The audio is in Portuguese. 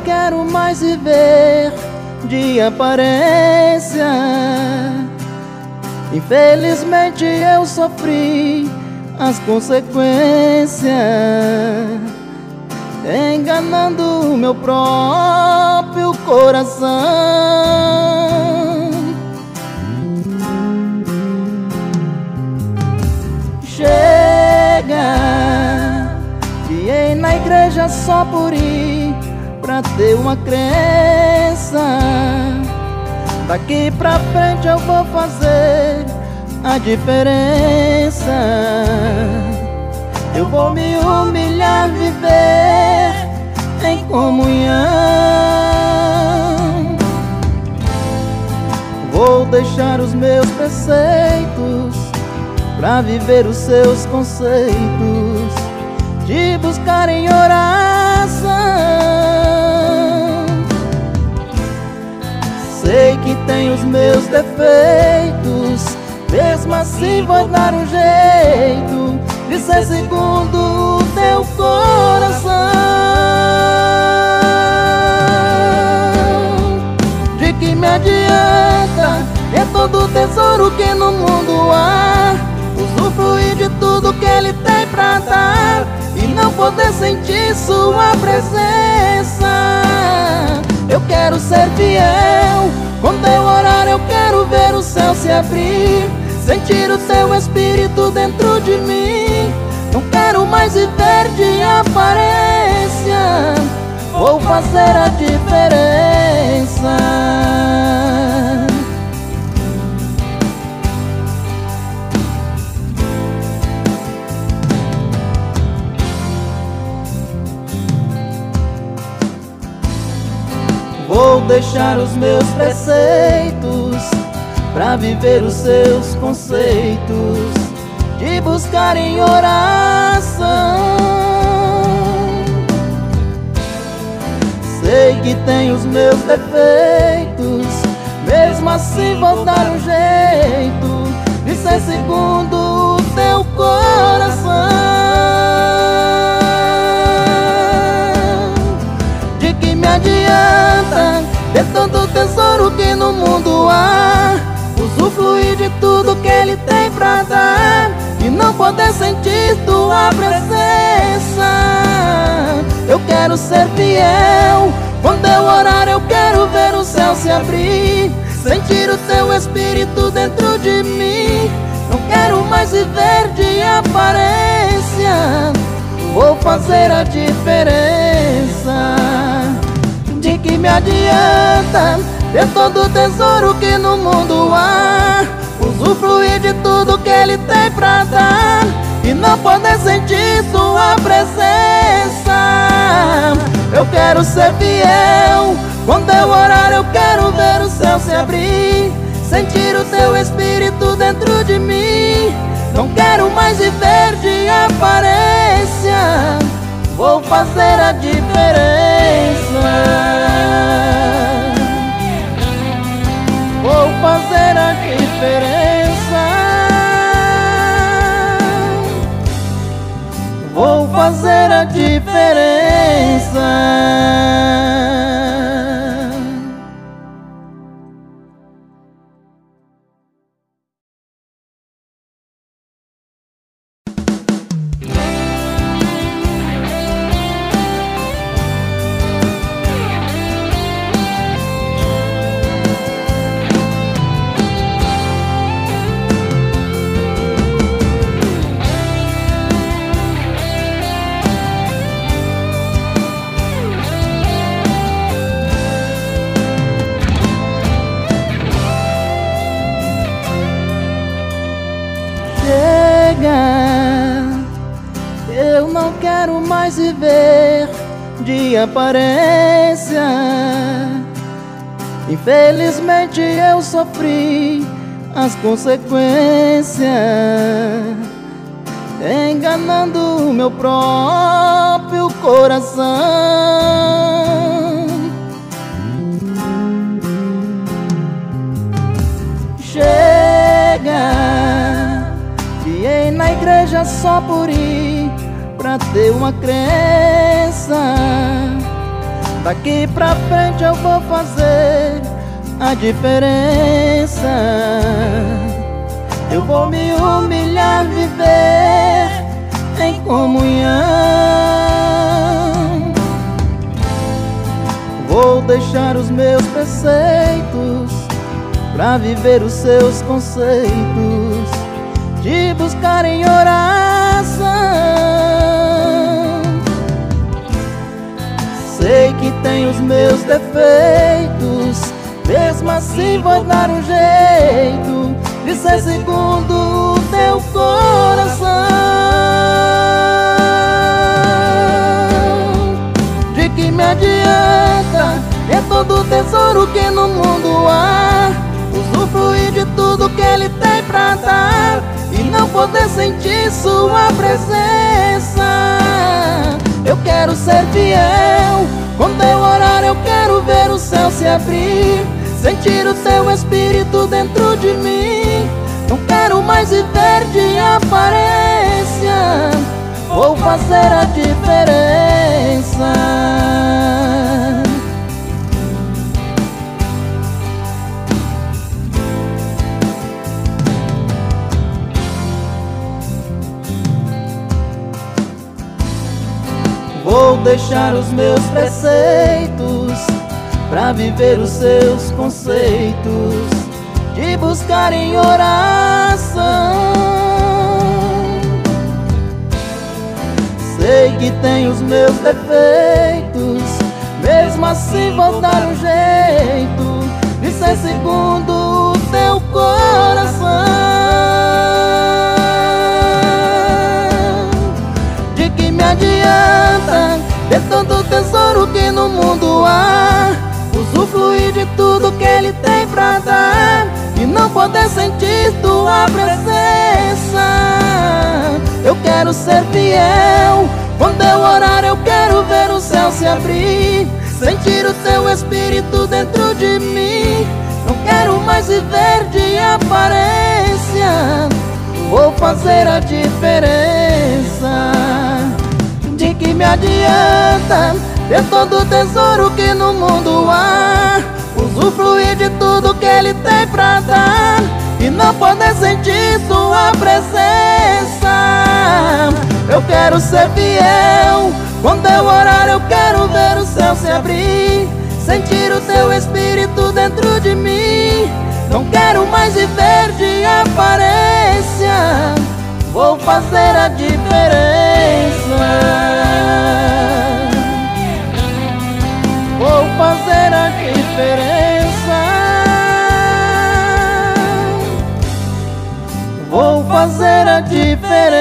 Chega, quero mais viver de aparência. Infelizmente eu sofri as consequências, enganando o meu próprio coração. igreja só por ir pra ter uma crença. Daqui pra frente eu vou fazer a diferença. Eu vou me humilhar, viver em comunhão. Vou deixar os meus preceitos pra viver os seus conceitos te buscar em oração. Sei que tem os meus defeitos, mesmo assim vou dar um jeito de ser segundo o teu coração. De que me adianta é todo o tesouro que no mundo há, usufruir de tudo que ele tem pra dar e não poder sentir sua presença. Eu quero ser fiel, com teu orar eu quero ver o céu se abrir, sentir o teu espírito dentro de mim. Não quero mais viver de aparência, vou fazer a diferença. Vou deixar os meus preceitos Pra viver os seus conceitos De buscar em oração. Sei que tem os meus defeitos Mesmo assim vou dar um jeito De ser segundo o teu coração me adianta de tanto tesouro que no mundo há? Usufruir de tudo que ele tem pra dar E não poder sentir tua presença. Eu quero ser fiel. Quando eu orar eu quero ver o céu se abrir Sentir o teu espírito dentro de mim. Não quero mais viver de aparência. Vou fazer a diferença me adianta ter todo o tesouro que no mundo há. Usufruir de tudo que ele tem pra dar E não poder sentir sua presença. Eu quero ser fiel. Quando eu orar eu quero ver o céu se abrir. Sentir o teu espírito dentro de mim. Não quero mais viver de aparência. Vou fazer a diferença diferença mais viver de aparência. Infelizmente eu sofri as consequências, enganando o meu próprio coração. Chega, fiei na igreja só por ir pra ter uma crença. Daqui pra frente eu vou fazer a diferença. Eu vou me humilhar, viver em comunhão. Vou deixar os meus preceitos Pra viver os seus conceitos. De buscar em oração tem os meus defeitos. Mesmo assim vou dar um jeito De ser segundo o teu coração. De que me adianta? É todo tesouro que no mundo há. Usufruir de tudo que ele tem pra dar E não poder sentir sua presença. Eu quero ser fiel eu quero ver o céu se abrir Sentir o teu espírito dentro de mim. Não quero mais viver de aparência Vou fazer a diferença Vou deixar os meus preceitos Pra viver os seus conceitos De buscar em oração. Sei que tem os meus defeitos Mesmo assim vou dar um jeito De ser segundo o teu coração me adianta Ter tanto tesouro que no mundo há. Usufruir de tudo que ele tem pra dar E não poder sentir tua presença. Eu quero ser fiel Quando eu orar eu quero ver o céu se abrir. Sentir o teu espírito dentro de mim. Não quero mais viver de aparência. Vou fazer a diferença. De me adianta Ter todo o tesouro que no mundo há. Usufruir de tudo que ele tem pra dar E não poder sentir sua presença. Eu quero ser fiel. Quando eu orar eu quero ver o céu se abrir Sentir o teu espírito dentro de mim. Não quero mais viver de aparência. Vou fazer a diferença Vou fazer a diferença. Vou fazer a diferença